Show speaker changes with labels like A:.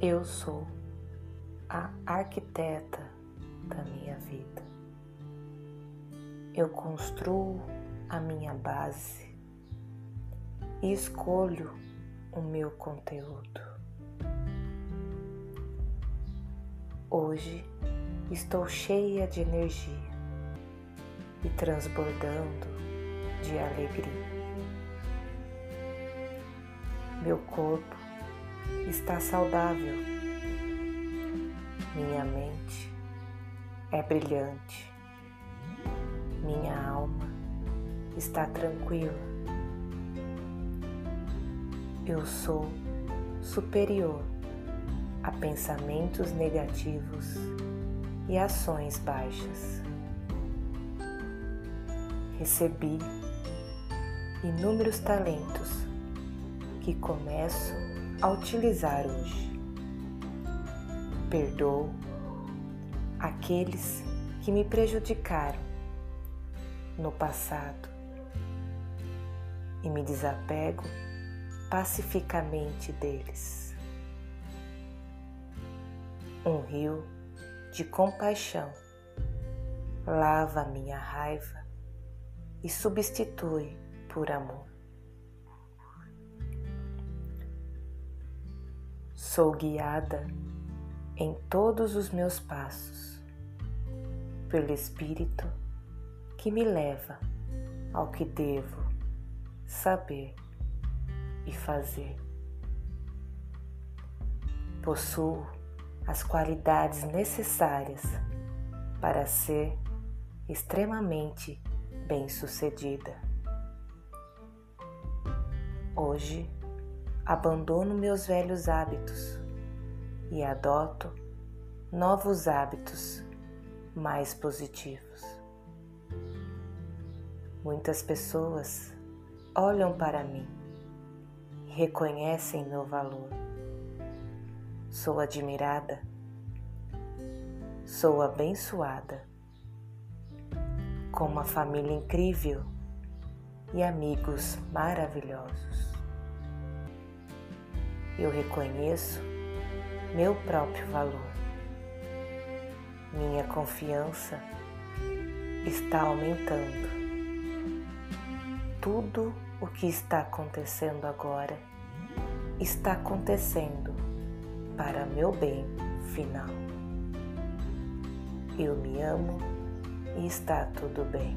A: Eu sou a arquiteta da minha vida. Eu construo a minha base e escolho o meu conteúdo. Hoje estou cheia de energia e transbordando de alegria. Meu corpo está saudável. Minha mente é brilhante. Minha alma está tranquila. Eu sou superior a pensamentos negativos e ações baixas. Recebi inúmeros talentos que começo a utilizar hoje. Perdoo aqueles que me prejudicaram no passado e me desapego pacificamente deles. Um rio de compaixão lava minha raiva e substitui por amor. Sou guiada em todos os meus passos pelo Espírito que me leva ao que devo saber e fazer. Possuo as qualidades necessárias para ser extremamente bem-sucedida. Hoje, abandono meus velhos hábitos e adoto novos hábitos mais positivos. Muitas pessoas olham para mim e reconhecem meu valor. Sou admirada, sou abençoada, com uma família incrível e amigos maravilhosos eu reconheço meu próprio valor. Minha confiança está aumentando. Tudo o que está acontecendo agora está acontecendo para meu bem final. Eu me amo e está tudo bem.